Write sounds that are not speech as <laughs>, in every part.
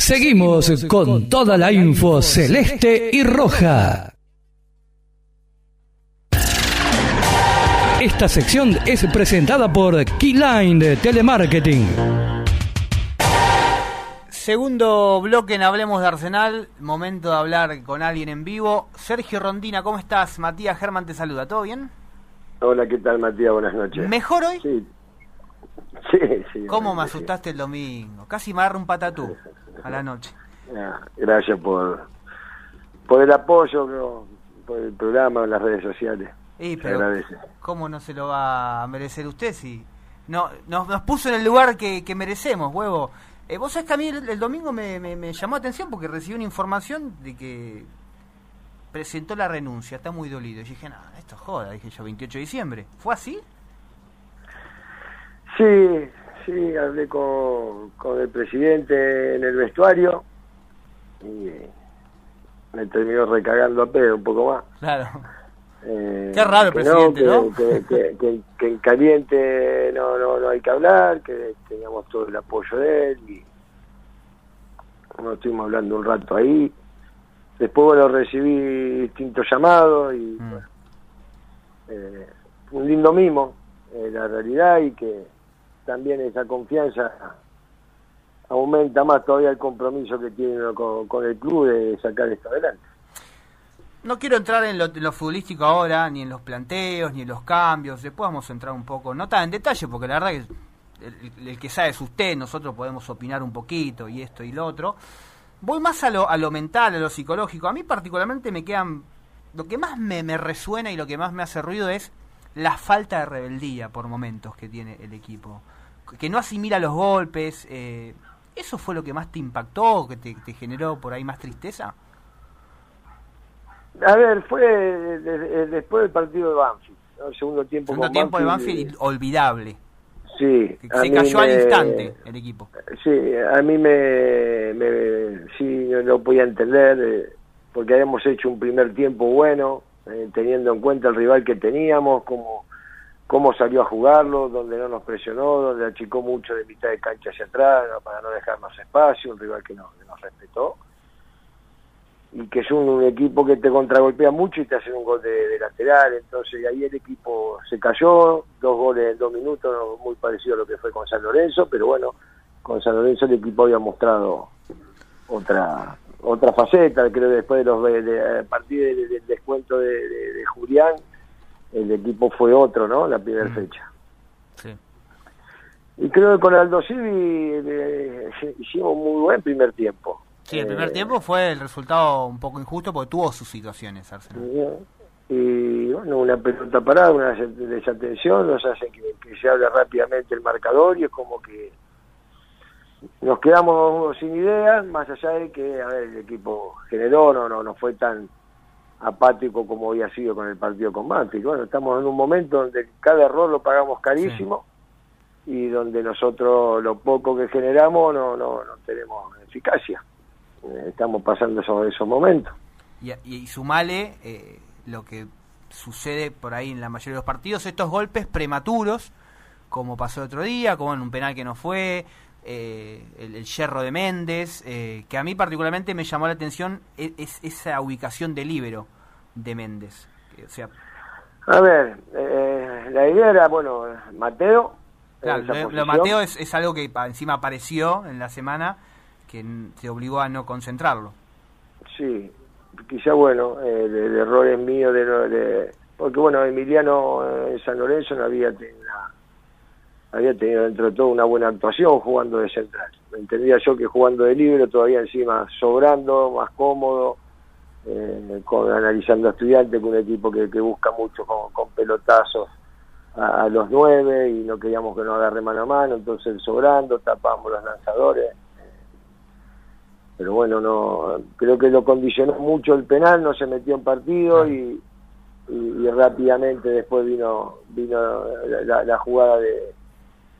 Seguimos con toda la info celeste y roja. Esta sección es presentada por Keyline Telemarketing. Segundo bloque en Hablemos de Arsenal, momento de hablar con alguien en vivo. Sergio Rondina, ¿cómo estás? Matías Germán te saluda, ¿todo bien? Hola, ¿qué tal Matías? Buenas noches. ¿Mejor hoy? Sí, <laughs> sí. sí ¿Cómo me asustaste el domingo? Casi me agarro un patatú <laughs> a la noche. Ah, gracias por, por el apoyo, por el programa, las redes sociales. Sí, pero ¿cómo no se lo va a merecer usted si no nos, nos puso en el lugar que, que merecemos, huevo? Eh, vos sabés que a mí el, domingo me, me, llamó atención porque recibí una información de que presentó la renuncia, está muy dolido. Y dije, no, esto joda, dije yo, 28 de diciembre. ¿Fue así? Sí, sí, hablé con, con el presidente en el vestuario y me terminó recagando a pedo un poco más. Claro. Eh, Qué raro el presidente, ¿no? Que, en caliente no, no, no hay que hablar, que teníamos todo el apoyo de él y nos estuvimos hablando un rato ahí. Después, bueno, recibí distintos llamados y mm. eh, un lindo mimo, eh, la realidad, y que también esa confianza aumenta más todavía el compromiso que tiene con, con el club de sacar esto adelante. No quiero entrar en lo, futbolístico ahora, ni en los planteos, ni en los cambios. Después vamos a entrar un poco, no tan en detalle, porque la verdad que el, que sabe es usted, nosotros podemos opinar un poquito y esto y lo otro. Voy más a lo, a lo mental, a lo psicológico. A mí particularmente me quedan... Lo que más me, resuena y lo que más me hace ruido es la falta de rebeldía por momentos que tiene el equipo. Que no asimila los golpes. Eh, ¿Eso fue lo que más te impactó, que te, te generó por ahí más tristeza? A ver, fue después del partido de Banfield, el segundo tiempo. Segundo tiempo de Banfield, olvidable. Sí. Se cayó al instante el equipo. Sí, a mí me, me sí, no lo podía entender, eh, porque habíamos hecho un primer tiempo bueno, eh, teniendo en cuenta el rival que teníamos, cómo, cómo salió a jugarlo, donde no nos presionó, donde achicó mucho de mitad de cancha hacia atrás, para no dejarnos espacio, un rival que, no, que nos respetó. Y que es un, equipo que te contragolpea mucho y te hace un gol de, lateral, entonces ahí el equipo se cayó, dos goles en dos minutos, muy parecido a lo que fue con San Lorenzo, pero bueno, con San Lorenzo el equipo había mostrado otra otra faceta, creo que después de los de, a partir del, descuento de, Julián, el equipo fue otro, ¿no? La primera mm. fecha. Sí. Y creo que con Aldo Civi eh, hicimos muy buen primer tiempo Sí, el primer eh, tiempo fue el resultado un poco injusto porque tuvo sus situaciones Arsenal. Y bueno, una pelota parada, una desatención, nos hace que, se hable rápidamente el marcador y es como que nos quedamos sin ideas, más allá de que, a ver, el equipo generó, no, no, no fue tan apático como había sido con el partido con Banfield. Bueno, estamos en un momento donde cada error lo pagamos carísimo y donde nosotros lo poco que generamos no, no, no tenemos eficacia. Eh, estamos pasando esos, esos momentos. Y, y, sumale eh, lo que sucede por ahí en la mayoría de los partidos, estos golpes prematuros, como pasó el otro día, como en un penal que no fue, eh, el, el, yerro de Méndez, que a mí particularmente me llamó la atención e, es, esa ubicación de libero de Méndez. o sea, a ver, la idea era, bueno, Mateo. Claro, lo, Mateo es, es, algo que encima apareció en la semana que te obligó a no concentrarlo. Sí, quizá bueno, el, error es mío de, porque bueno, Emiliano en San Lorenzo no había tenido, había tenido dentro de todo una buena actuación jugando de central. Entendía yo que jugando de libre todavía encima sobrando, más cómodo, eh, con, analizando a estudiantes, con un equipo que, busca mucho con, pelotazos a, a, los nueve y no queríamos que no agarre mano a mano, entonces sobrando, tapamos los lanzadores pero bueno, no creo que lo condicionó mucho el penal, no se metió en partido y, y, rápidamente después vino vino la, jugada de,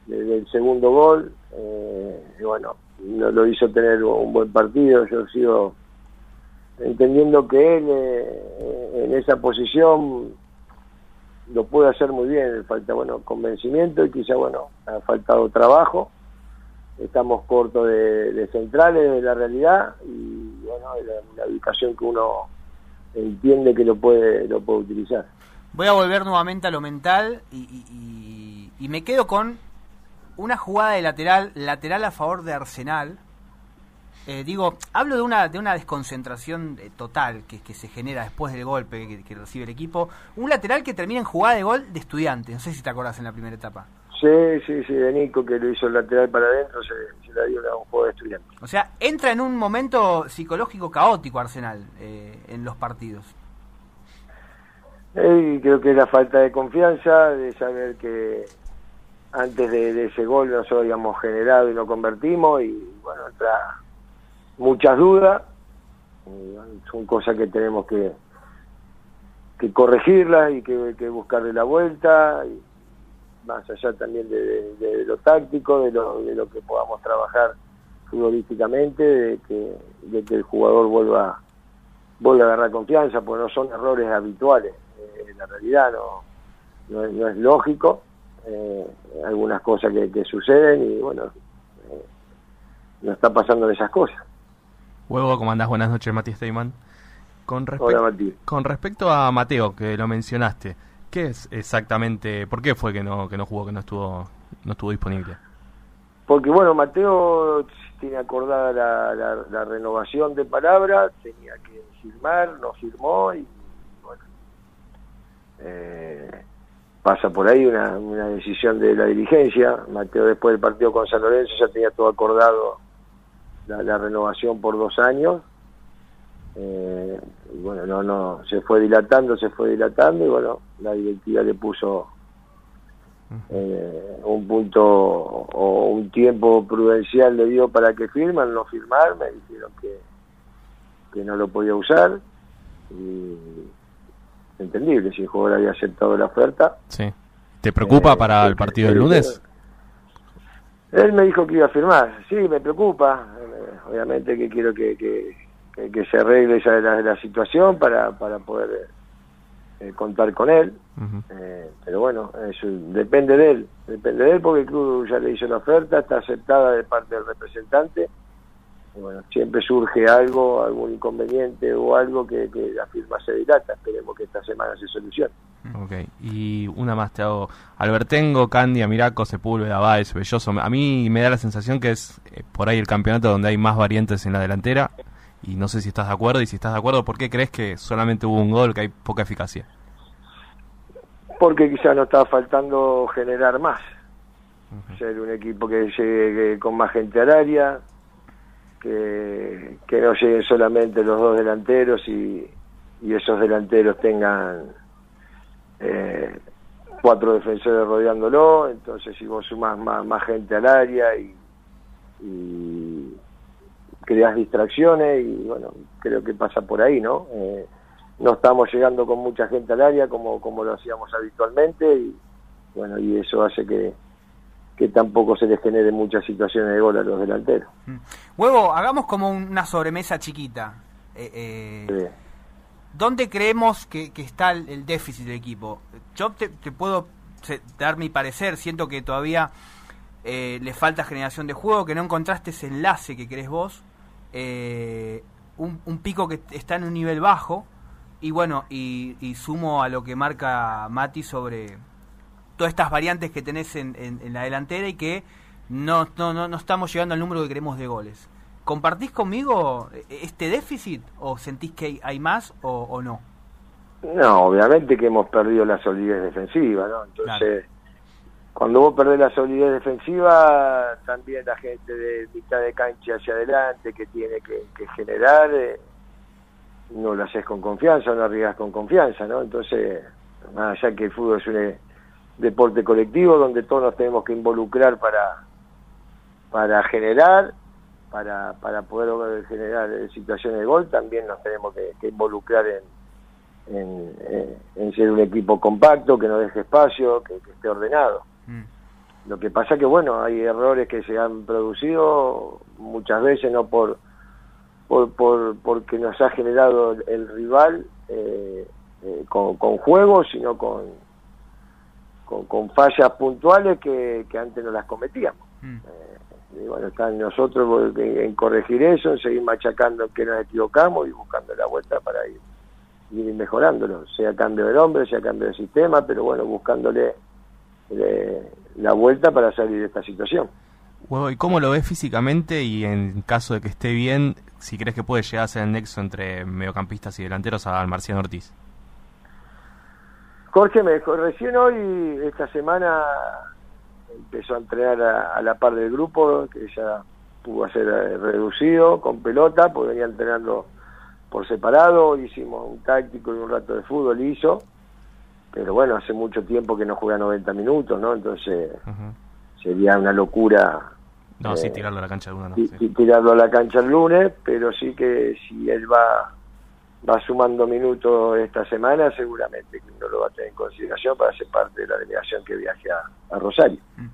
del segundo gol eh, y bueno, no lo hizo tener un buen partido, yo sigo entendiendo que él eh, en esa posición lo puede hacer muy bien, falta bueno convencimiento y quizá bueno ha faltado trabajo. Estamos cortos de, centrales de la realidad y bueno, la, la ubicación que uno entiende que lo puede, lo puede utilizar. Voy a volver nuevamente a lo mental y, y me quedo con una jugada de lateral, lateral a favor de Arsenal, eh, digo, hablo de una, de una desconcentración eh, total que, que se genera después del golpe que, recibe el equipo. Un lateral que termina en jugada de gol de estudiante. No sé si te acordás en la primera etapa. Sí, sí, sí, de Nico que lo hizo el lateral para adentro, se, se la dio a un juego de estudiante. O sea, entra en un momento psicológico caótico Arsenal eh, en los partidos. creo que es la falta de confianza, de saber que antes de, ese gol nosotros habíamos generado y no convertimos y bueno, entra muchas dudas, son cosas que tenemos que, que corregirlas y que, que buscarle la vuelta, y más allá también de, lo táctico, de lo, de lo que podamos trabajar futbolísticamente, de que, de que el jugador vuelva, vuelva a agarrar confianza, porque no son errores habituales, eh, en la realidad no, no, es, lógico, eh, algunas cosas que, que, suceden y bueno, eh, no está pasando esas cosas. Huevo, ¿cómo andás? Buenas noches, Mati Steyman. Con, con respecto a Mateo, que lo mencionaste, ¿qué es exactamente, por qué fue que no, que no jugó, que no estuvo, no estuvo disponible? Porque bueno, Mateo tiene acordada la, la, renovación de palabra, tenía que firmar, no firmó y bueno, eh, pasa por ahí una, una decisión de la dirigencia. Mateo después del partido con San Lorenzo ya tenía todo acordado la, renovación por dos años. Eh, bueno, no, no, se fue dilatando, se fue dilatando y bueno, la directiva le puso eh, un punto o un tiempo prudencial le dio para que firman, no firmar, me dijeron que, que no lo podía usar y entendible, si el jugador había aceptado la oferta. Sí. ¿Te preocupa para el partido del lunes? Él me dijo que iba a firmar, sí, me preocupa, obviamente que quiero que, que, se arregle esa la, la situación para, para poder eh, contar con él, eh, pero bueno, eso depende de él, depende de él porque el club ya le hizo la oferta, está aceptada de parte del representante, bueno, siempre surge algo, algún inconveniente o algo que, que la firma se dilata, esperemos que esta semana se solucione. Ok, y una más te hago. Albertengo, Candia, Miraco, Sepúlveda, Baez, Belloso. A mí me da la sensación que es eh, por ahí el campeonato donde hay más variantes en la delantera. Y no sé si estás de acuerdo. Y si estás de acuerdo, ¿por qué crees que solamente hubo un gol, que hay poca eficacia? Porque quizás nos estaba faltando generar más. Ser un equipo que llegue con más gente al área, que, no lleguen solamente los dos delanteros y, y esos delanteros tengan eh, cuatro defensores rodeándolo, entonces si vos sumás más, más gente al área y, y creas distracciones y bueno, creo que pasa por ahí, ¿no? Eh, no estamos llegando con mucha gente al área como, como lo hacíamos habitualmente y bueno, y eso hace que, que tampoco se les genere muchas situaciones de gol a los delanteros. Mm. Huevo, hagamos como una sobremesa chiquita. Eh, eh ¿Dónde creemos que, está el, déficit del equipo? Yo te, puedo dar mi parecer, siento que todavía eh, le falta generación de juego, que no encontraste ese enlace que querés vos, eh, un, pico que está en un nivel bajo, y bueno, y, sumo a lo que marca Mati sobre todas estas variantes que tenés en, en, la delantera y que no, no, no, no estamos llegando al número que queremos de goles. ¿Compartís conmigo este déficit o sentís que hay más o, no? No, obviamente que hemos perdido la solidez defensiva, ¿no? Entonces, cuando vos perdés la solidez defensiva, también la gente de mitad de cancha hacia adelante que tiene que, generar, eh, no lo haces con confianza, no arriesgas con confianza, ¿no? Entonces, más allá que el fútbol es un eh, deporte colectivo donde todos nos tenemos que involucrar para, para generar para, para poder generar situaciones de gol, también nos tenemos que, involucrar en, en, ser un equipo compacto, que no deje espacio, que, esté ordenado. Mm. Lo que pasa que, bueno, hay errores que se han producido muchas veces, no por, por, por porque nos ha generado el, rival eh, eh, con, con juego, sino con, con, fallas puntuales que, que antes no las cometíamos. Mm. Eh, y bueno, está en nosotros en corregir eso, en seguir machacando que nos equivocamos y buscando la vuelta para ir, ir mejorándolo, sea cambio de nombre, sea cambio de sistema, pero bueno, buscándole eh, la vuelta para salir de esta situación. ¿y cómo lo ves físicamente y en caso de que esté bien, si crees que puede llegar a ser el nexo entre mediocampistas y delanteros al Marciano Ortiz? Jorge me dijo, recién hoy, esta semana, empezó a entrenar a, la par del grupo, que ya pudo ser eh, reducido con pelota, porque venía entrenando por separado, hicimos un táctico y un rato de fútbol, hizo, pero bueno, hace mucho tiempo que no juega 90 minutos, ¿no? Entonces sería una locura. No, sí, eh, tirarlo a la cancha el lunes. No, tirarlo a la cancha el lunes, pero sí que si él va va sumando minutos esta semana, seguramente uno lo va a tener en consideración para ser parte de la delegación que viaje a, Rosario. Mm.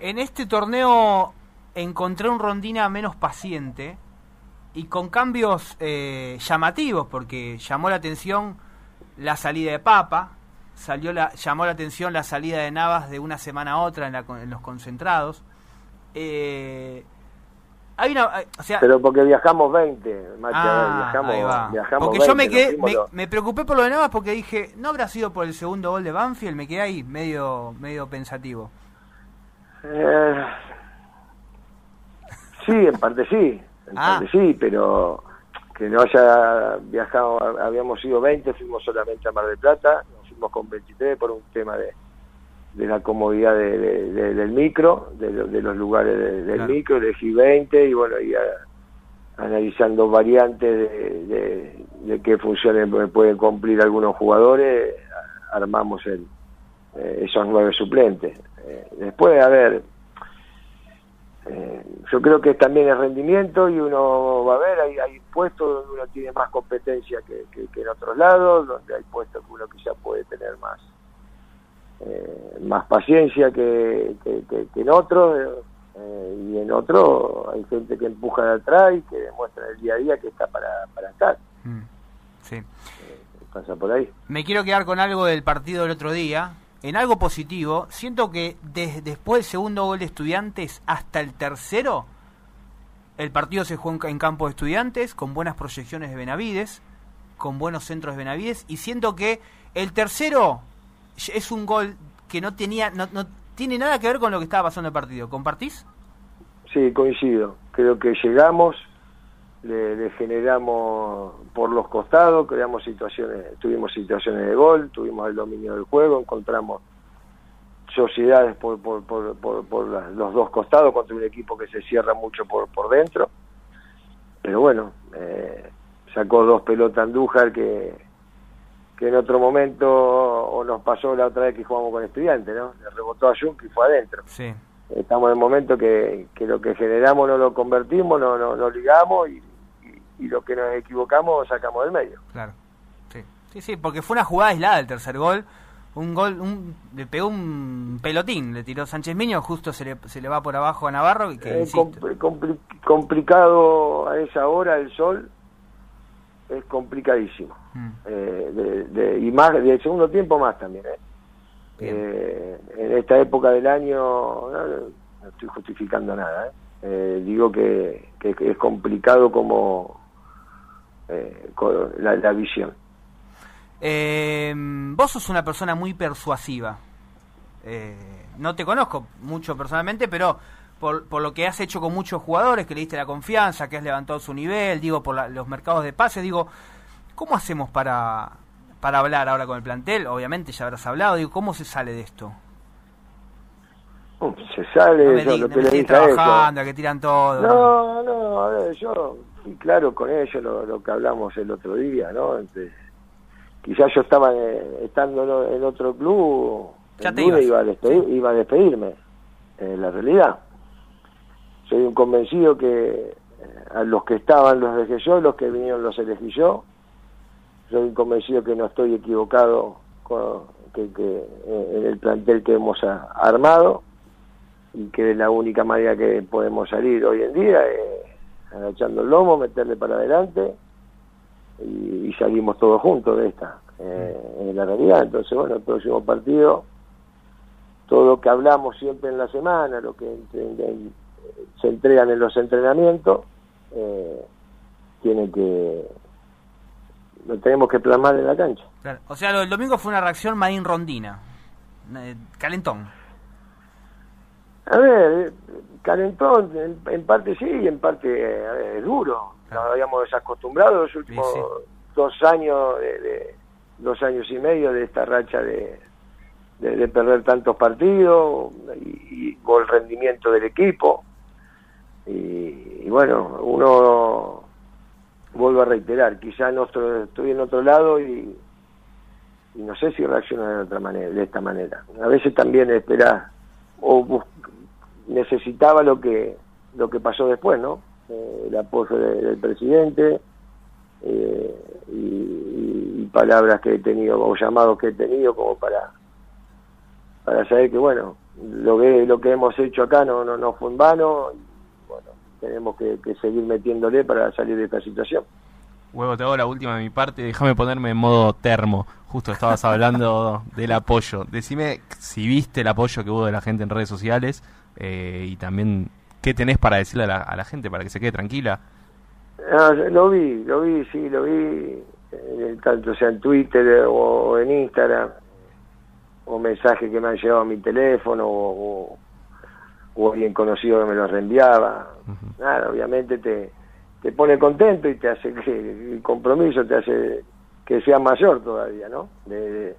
En este torneo encontré un Rondina menos paciente y con cambios eh, llamativos, porque llamó la atención la salida de Papa, salió la, llamó la atención la salida de Navas de una semana a otra en, los concentrados. Eh, hay una, o sea, pero porque viajamos 20, ah, viajamos, viajamos porque yo me quedé, me, preocupé por lo de Navas porque dije, no habrá sido por el segundo gol de Banfield, me quedé ahí medio, medio pensativo. Eh, sí, en parte sí, en ah. parte sí, pero que no haya viajado, habíamos ido 20, fuimos solamente a Mar del Plata, con 23 por un tema de, de la comodidad del micro, de, los lugares del micro, elegí 20 y bueno, y analizando variantes de, de, qué funciones pueden cumplir algunos jugadores, armamos el, eh, esos nueve suplentes. Eh, después, a ver, eh, yo creo que también es rendimiento y uno va a ver, hay, hay puestos donde uno tiene más competencia que, en otros lados, donde hay puestos que uno quizá puede tener más eh, más paciencia que, en otros eh, y en otros hay gente que empuja de atrás y que demuestra en el día a día que está para, para estar. Mm, sí. pasa por ahí. Me quiero quedar con algo del partido del otro día en algo positivo, siento que desde después del segundo gol de Estudiantes hasta el tercero, el partido se jugó en campo de Estudiantes, con buenas proyecciones de Benavides, con buenos centros de Benavides, y siento que el tercero es un gol que no tenía, no, no tiene nada que ver con lo que estaba pasando el partido. ¿Compartís? Sí, coincido. Creo que llegamos, le, generamos por los costados, creamos situaciones, tuvimos situaciones de gol, tuvimos el dominio del juego, encontramos sociedades por, por, por, los dos costados contra un equipo que se cierra mucho por, por dentro. Pero bueno, eh, sacó dos pelotas Andújar que, que en otro momento o nos pasó la otra vez que jugamos con estudiantes, ¿no? Le rebotó a Junk y fue adentro. Sí. Estamos en el momento que, que lo que generamos no lo convertimos, no, no, no ligamos y y lo que nos equivocamos sacamos del medio. Claro, sí, sí, sí, porque fue una jugada aislada el tercer gol. Un gol, un, le pegó un pelotín, le tiró Sánchez Miño, justo se le, se le va por abajo a Navarro. Y que, complicado a esa hora el sol, es complicadísimo. Mm. Eh, de, y más, del segundo tiempo más también. ¿eh? eh en esta época del año, no, estoy justificando nada, ¿eh? digo que, que, es complicado como eh, la, visión. Eh, vos sos una persona muy persuasiva. Eh, no te conozco mucho personalmente, pero por, por, lo que has hecho con muchos jugadores, que le diste la confianza, que has levantado su nivel, digo, por los mercados de pases, digo, ¿cómo hacemos para, para hablar ahora con el plantel? Obviamente ya habrás hablado, digo, ¿cómo se sale de esto? se sale no lo que le trabajando, que tiran todo. No, no, a ver, yo fui claro con ellos lo, que hablamos el otro día, ¿no? Entonces, quizás yo estaba eh, estando en otro club, ya iba, a despedir, iba a despedirme, en la realidad. Soy un convencido que eh, a los que estaban los dejé yo, los que vinieron los elegí yo. Soy un convencido que no estoy equivocado con, que, que, eh, en el plantel que hemos armado y que es la única manera que podemos salir hoy en día es agachando el lomo, meterle para adelante y, salimos todos juntos de esta, eh, en la realidad. Entonces, bueno, el próximo partido, todo lo que hablamos siempre en la semana, lo que se entregan en los entrenamientos, eh, tiene que lo tenemos que plasmar en la cancha. O sea, lo del domingo fue una reacción Marín Rondina, eh, calentón. A ver, calentón en, parte sí y en parte eh, es duro. Nos habíamos desacostumbrado los últimos dos años, de, dos años y medio de esta racha de, de, perder tantos partidos y, por el rendimiento del equipo. Y, bueno, uno vuelvo a reiterar, quizá estoy en otro lado y, no sé si reacciona de otra manera, de esta manera. A veces también esperar o necesitaba lo que lo que pasó después, ¿no? Eh, el apoyo del presidente eh, y, y, palabras que he tenido o llamados que he tenido como para para saber que bueno lo que lo que hemos hecho acá no no, no fue en vano y tenemos que, seguir metiéndole para salir de esta situación Huevo, te hago la última de mi parte. Déjame ponerme en modo termo. Justo estabas hablando <laughs> del apoyo. Decime si viste el apoyo que hubo de la gente en redes sociales eh, y también qué tenés para decirle a la, gente para que se quede tranquila. Ah, lo vi, lo vi, sí, lo vi, eh, tanto sea en Twitter o en Instagram o mensajes que me han llegado a mi teléfono o, alguien conocido que me los reenviaba. Nada, obviamente te, te pone contento y te hace que el compromiso te hace que sea mayor todavía, ¿no? De,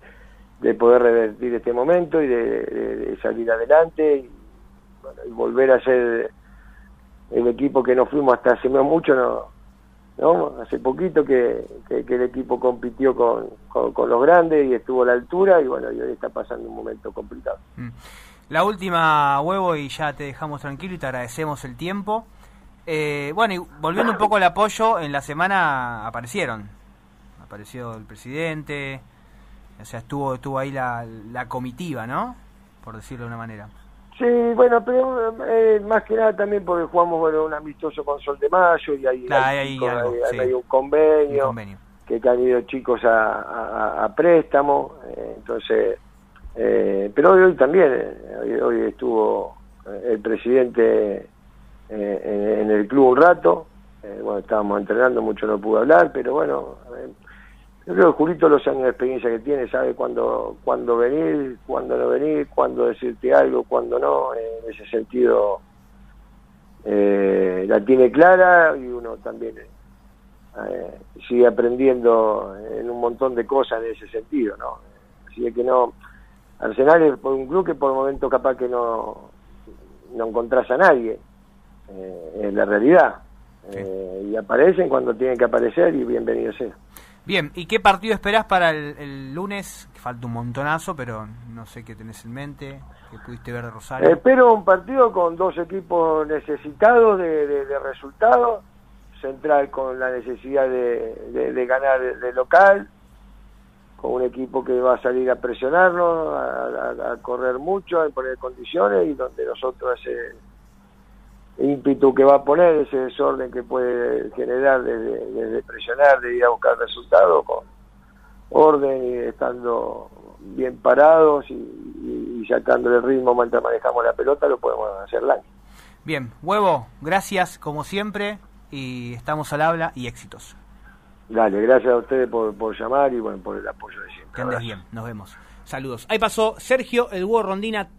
de, poder revertir este momento y de, salir adelante y, bueno, y volver a ser el equipo que no fuimos hasta hace mucho, no ¿no? Hace poquito que, el equipo compitió con, con, los grandes y estuvo a la altura y bueno, y hoy está pasando un momento complicado. Mm. La última, Huevo, y ya te dejamos tranquilo y te agradecemos el tiempo. Eh, bueno, y volviendo un poco al apoyo, en la semana aparecieron. Apareció el presidente, o sea, estuvo, estuvo ahí la, la comitiva, ¿no? Por decirlo de una manera. Sí, bueno, pero eh, más que nada también porque jugamos bueno, un amistoso con Sol de Mayo y ahí hay, un, convenio, que han ido chicos a, préstamo, eh, entonces, eh, pero hoy, también, hoy, estuvo el presidente en, el club un rato, bueno, estábamos entrenando, mucho no pude hablar, pero bueno, yo creo que Julito los años de experiencia que tiene sabe cuándo cuando venir, cuándo no venir, cuándo decirte algo, cuándo no. En ese sentido eh, la tiene clara y uno también eh, sigue aprendiendo en un montón de cosas en ese sentido, ¿no? Así que no, Arsenal es por un club que por el momento capaz que no, no encontrás a nadie, eh, es la realidad. y aparecen cuando tienen que aparecer y bienvenido sea. Bien, ¿y qué partido esperás para el, lunes? Que falta un montonazo, pero no sé qué tenés en mente, que pudiste ver de Rosario. Espero un partido con dos equipos necesitados de, resultados, central con la necesidad de, ganar de, local, con un equipo que va a salir a presionarnos, a, correr mucho, a poner condiciones y donde nosotros ese ímpetu que va a poner, ese desorden que puede generar desde, presionar, de ir a buscar resultados con orden y estando bien parados y, sacando el ritmo mientras manejamos la pelota, lo podemos hacer año. Bien, Huevo, gracias como siempre y estamos al habla y éxitos. Dale, gracias a ustedes por, por llamar y bueno, por el apoyo de siempre. Que andes bien, nos vemos. Saludos. Ahí pasó Sergio El Huevo Rondina.